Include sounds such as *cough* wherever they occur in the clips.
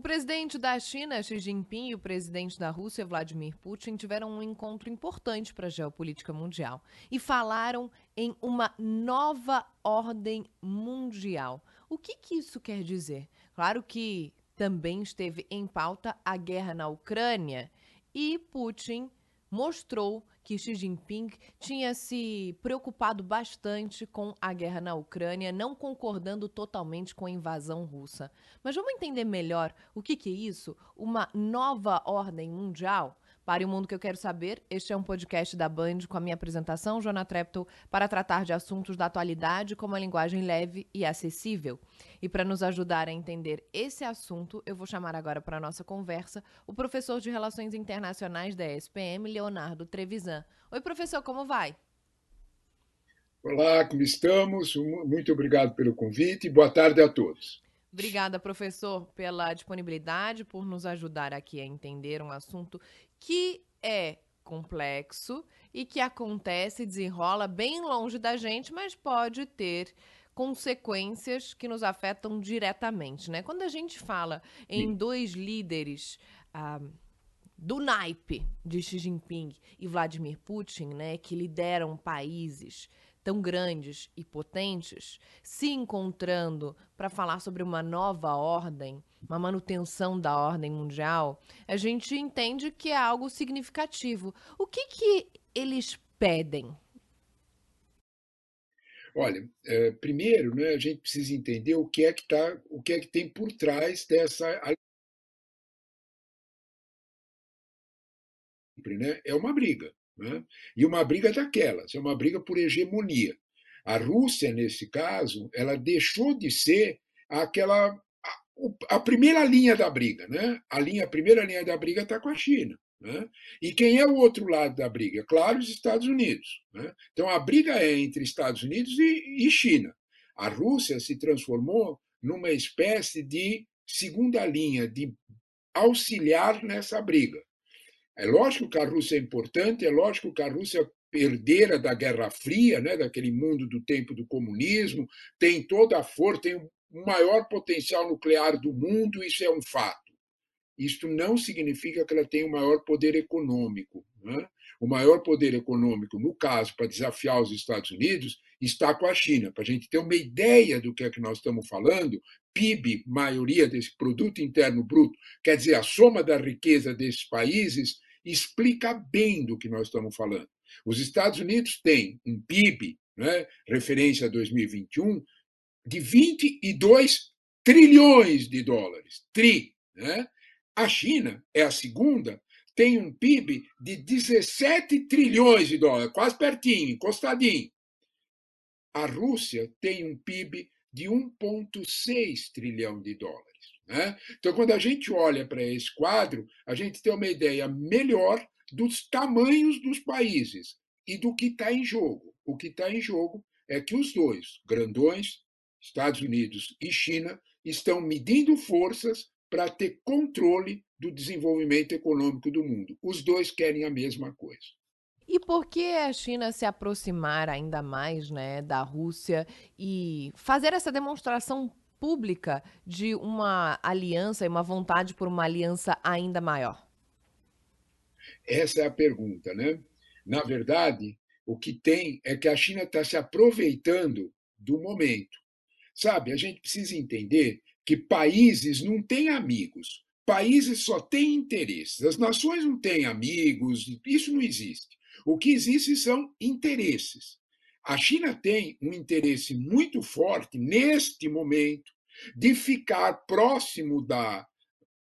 O presidente da China, Xi Jinping, e o presidente da Rússia, Vladimir Putin, tiveram um encontro importante para a geopolítica mundial e falaram em uma nova ordem mundial. O que, que isso quer dizer? Claro que também esteve em pauta a guerra na Ucrânia e Putin mostrou que Xi Jinping tinha se preocupado bastante com a guerra na Ucrânia, não concordando totalmente com a invasão russa. Mas vamos entender melhor o que, que é isso? Uma nova ordem mundial? Para o Mundo que eu quero saber, este é um podcast da Band com a minha apresentação, Jona Treptow, para tratar de assuntos da atualidade com uma linguagem leve e acessível. E para nos ajudar a entender esse assunto, eu vou chamar agora para a nossa conversa o professor de Relações Internacionais da ESPM, Leonardo Trevisan. Oi, professor, como vai? Olá, como estamos? Muito obrigado pelo convite e boa tarde a todos. Obrigada, professor, pela disponibilidade, por nos ajudar aqui a entender um assunto que é complexo e que acontece e desenrola bem longe da gente, mas pode ter consequências que nos afetam diretamente, né? Quando a gente fala em dois líderes ah, do naipe de Xi Jinping e Vladimir Putin, né, que lideram países tão grandes e potentes, se encontrando para falar sobre uma nova ordem, uma manutenção da ordem mundial, a gente entende que é algo significativo. O que, que eles pedem? Olha, é, primeiro, né, a gente precisa entender o que é que tá, o que é que tem por trás dessa né? É uma briga. Né? E uma briga daquelas, é uma briga por hegemonia. A Rússia, nesse caso, ela deixou de ser aquela a, primeira linha da briga, né? A linha, a primeira linha da briga está com a China. Né? E quem é o outro lado da briga? Claro, os Estados Unidos. Né? Então a briga é entre Estados Unidos e, e China. A Rússia se transformou numa espécie de segunda linha, de auxiliar nessa briga. É lógico que a Rússia é importante, é lógico que a Rússia herdeira da Guerra Fria, né, daquele mundo do tempo do comunismo, tem toda a força, tem o maior potencial nuclear do mundo, isso é um fato. Isto não significa que ela tem o maior poder econômico. Né? O maior poder econômico, no caso, para desafiar os Estados Unidos, está com a China. Para a gente ter uma ideia do que é que nós estamos falando, PIB, maioria desse produto interno bruto, quer dizer, a soma da riqueza desses países, explica bem do que nós estamos falando. Os Estados Unidos têm um PIB, né, referência a 2021, de 22 trilhões de dólares. Tri. Né? A China é a segunda, tem um PIB de 17 trilhões de dólares, quase pertinho, encostadinho. A Rússia tem um PIB de 1,6 trilhão de dólares. Né? Então, quando a gente olha para esse quadro, a gente tem uma ideia melhor dos tamanhos dos países e do que está em jogo. O que está em jogo é que os dois, grandões, Estados Unidos e China, estão medindo forças para ter controle do desenvolvimento econômico do mundo. Os dois querem a mesma coisa. E por que a China se aproximar ainda mais né, da Rússia e fazer essa demonstração pública de uma aliança e uma vontade por uma aliança ainda maior? Essa é a pergunta, né? Na verdade, o que tem é que a China está se aproveitando do momento. Sabe, a gente precisa entender que países não têm amigos, países só têm interesses. As nações não têm amigos, isso não existe. O que existe são interesses. A China tem um interesse muito forte, neste momento, de ficar próximo da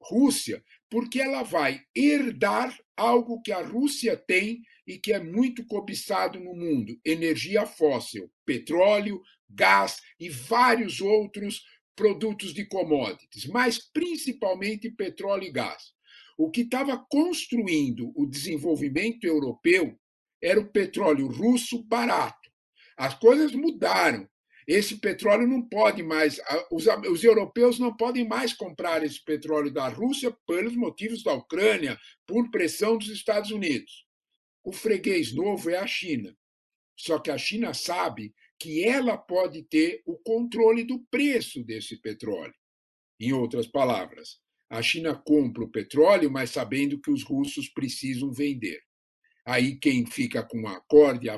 Rússia, porque ela vai herdar algo que a Rússia tem e que é muito cobiçado no mundo: energia fóssil, petróleo, gás e vários outros produtos de commodities, mas principalmente petróleo e gás. O que estava construindo o desenvolvimento europeu era o petróleo russo barato. As coisas mudaram. Esse petróleo não pode mais, os, os, europeus não podem mais comprar esse petróleo da Rússia pelos motivos da Ucrânia, por pressão dos Estados Unidos. O freguês novo é a China. Só que a China sabe que ela pode ter o controle do preço desse petróleo. Em outras palavras, a China compra o petróleo, mas sabendo que os russos precisam vender. Aí quem fica com a corda,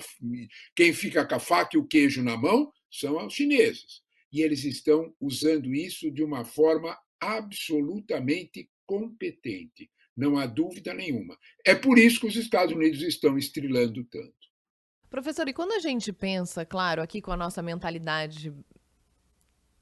quem fica com a faca e o queijo na mão são os chineses. E eles estão usando isso de uma forma absolutamente competente. Não há dúvida nenhuma. É por isso que os Estados Unidos estão estrilando tanto. Professor, e quando a gente pensa, claro, aqui com a nossa mentalidade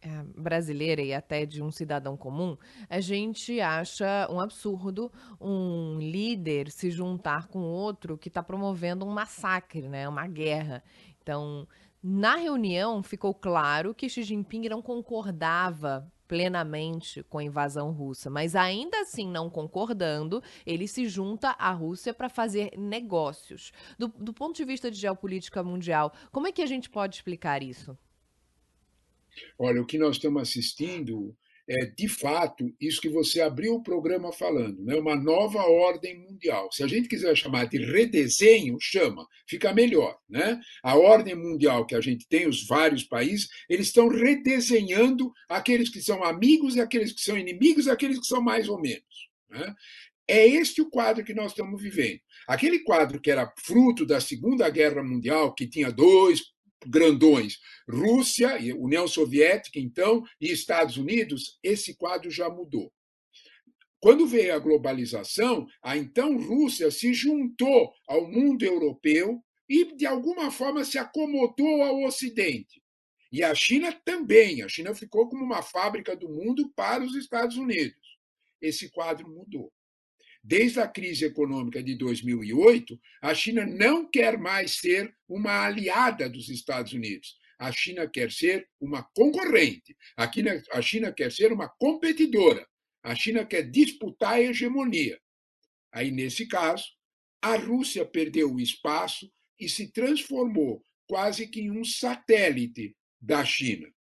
é, brasileira e até de um cidadão comum, a gente acha um absurdo um líder se juntar com outro que está promovendo um massacre, né, uma guerra. Então, na reunião ficou claro que Xi Jinping não concordava plenamente com a invasão russa, mas ainda assim não concordando, ele se junta à Rússia para fazer negócios. Do, do ponto de vista de geopolítica mundial, como é que a gente pode explicar isso? Olha, o que nós estamos assistindo é, de fato, isso que você abriu o programa falando, né? uma nova ordem mundial. Se a gente quiser chamar de redesenho, chama, fica melhor. Né? A ordem mundial que a gente tem, os vários países, eles estão redesenhando aqueles que são amigos e aqueles que são inimigos aqueles que são mais ou menos. Né? É este o quadro que nós estamos vivendo. Aquele quadro que era fruto da Segunda Guerra Mundial, que tinha dois grandões, Rússia, União Soviética, então, e Estados Unidos, esse quadro já mudou. Quando veio a globalização, a então Rússia se juntou ao mundo europeu e, de alguma forma, se acomodou ao Ocidente. E a China também. A China ficou como uma fábrica do mundo para os Estados Unidos. Esse quadro mudou. Desde a crise econômica de 2008, a China não quer mais ser uma aliada dos Estados Unidos. A China quer ser uma concorrente. A China quer ser uma competidora. A China quer disputar a hegemonia. Aí, nesse caso, a Rússia perdeu o espaço e se transformou quase que em um satélite da China.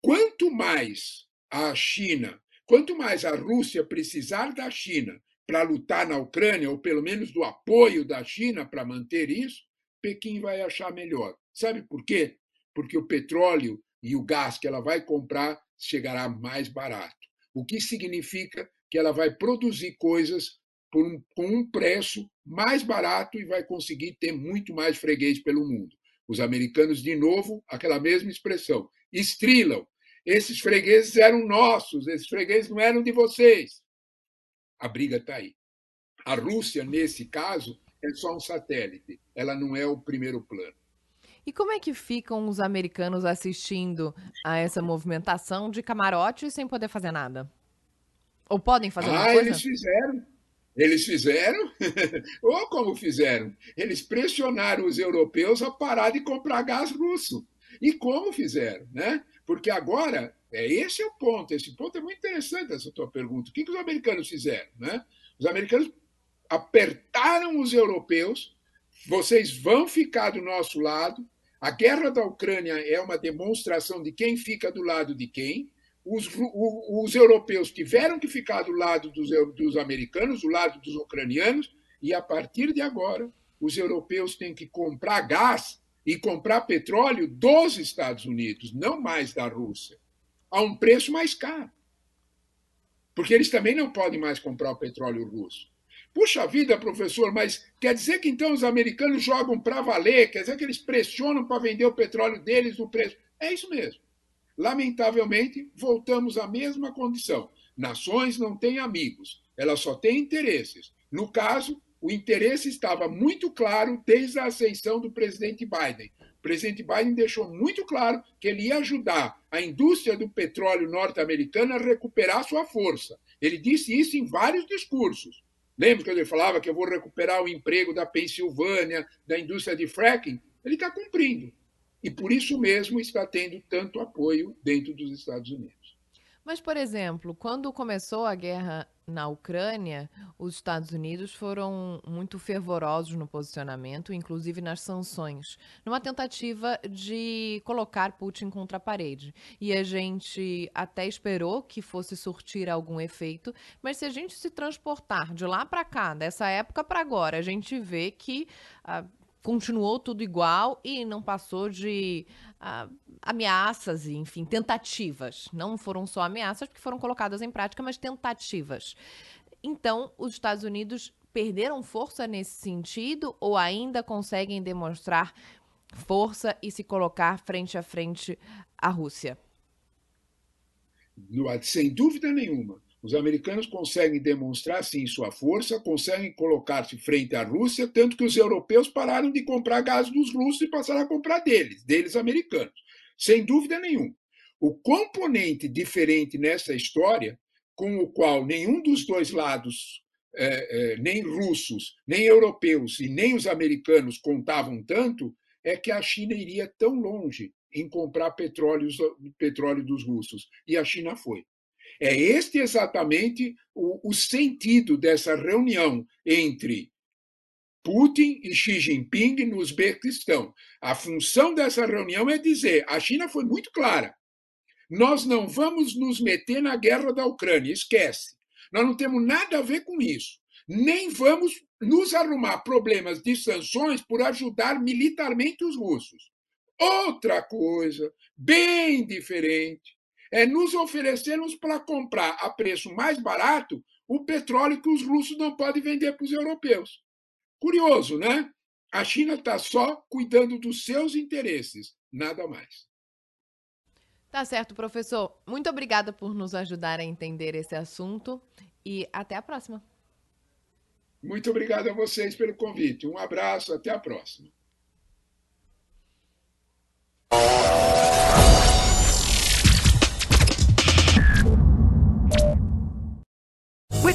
Quanto mais a China, quanto mais a Rússia precisar da China para lutar na Ucrânia, ou pelo menos do apoio da China para manter isso, Pequim vai achar melhor. Sabe por quê? Porque o petróleo e o gás que ela vai comprar chegará mais barato. O que significa que ela vai produzir coisas um, com um preço mais barato e vai conseguir ter muito mais freguês pelo mundo. Os americanos, de novo, aquela mesma expressão, estrilam. Esses fregueses eram nossos, esses fregueses não eram de vocês a briga está aí. A Rússia, nesse caso, é só um satélite, ela não é o primeiro plano. E como é que ficam os americanos assistindo a essa movimentação de camarote sem poder fazer nada? Ou podem fazer ah, coisa? eles fizeram. Eles fizeram? *laughs* Ou como fizeram? Eles pressionaram os europeus a parar de comprar gás russo. E como fizeram, né? Porque agora é, esse é o ponto. Esse ponto é muito interessante, essa tua pergunta. O que, que os americanos fizeram? Né? Os americanos apertaram os europeus, vocês vão ficar do nosso lado. A guerra da Ucrânia é uma demonstração de quem fica do lado de quem. Os, os europeus tiveram que ficar do lado dos, dos americanos, do lado dos ucranianos, e a partir de agora, os europeus têm que comprar gás e comprar petróleo dos Estados Unidos, não mais da Rússia a um preço mais caro. Porque eles também não podem mais comprar o petróleo russo. Puxa vida, professor, mas quer dizer que então os americanos jogam para valer? Quer dizer que eles pressionam para vender o petróleo deles no preço? É isso mesmo. Lamentavelmente, voltamos à mesma condição. Nações não têm amigos, elas só têm interesses. No caso, o interesse estava muito claro desde a ascensão do presidente Biden presidente Biden deixou muito claro que ele ia ajudar a indústria do petróleo norte-americana a recuperar sua força. Ele disse isso em vários discursos. Lembra que ele falava que eu vou recuperar o emprego da Pensilvânia, da indústria de fracking? Ele está cumprindo. E por isso mesmo está tendo tanto apoio dentro dos Estados Unidos. Mas, por exemplo, quando começou a guerra na Ucrânia, os Estados Unidos foram muito fervorosos no posicionamento, inclusive nas sanções, numa tentativa de colocar Putin contra a parede. E a gente até esperou que fosse surtir algum efeito, mas se a gente se transportar de lá para cá, dessa época para agora, a gente vê que. Ah, continuou tudo igual e não passou de uh, ameaças, enfim, tentativas. Não foram só ameaças porque foram colocadas em prática, mas tentativas. Então, os Estados Unidos perderam força nesse sentido ou ainda conseguem demonstrar força e se colocar frente a frente à Rússia? Sem dúvida nenhuma. Os americanos conseguem demonstrar, sim, sua força, conseguem colocar-se frente à Rússia, tanto que os europeus pararam de comprar gás dos russos e passaram a comprar deles, deles americanos. Sem dúvida nenhuma. O componente diferente nessa história, com o qual nenhum dos dois lados, é, é, nem russos, nem europeus e nem os americanos contavam tanto, é que a China iria tão longe em comprar petróleo, petróleo dos russos. E a China foi. É este exatamente o, o sentido dessa reunião entre Putin e Xi Jinping no Uzbequistão. A função dessa reunião é dizer: a China foi muito clara. Nós não vamos nos meter na guerra da Ucrânia, esquece. Nós não temos nada a ver com isso. Nem vamos nos arrumar problemas de sanções por ajudar militarmente os russos. Outra coisa, bem diferente, é nos oferecermos para comprar a preço mais barato o petróleo que os russos não podem vender para os europeus. Curioso, né? A China está só cuidando dos seus interesses, nada mais. Tá certo, professor. Muito obrigada por nos ajudar a entender esse assunto e até a próxima. Muito obrigado a vocês pelo convite. Um abraço, até a próxima.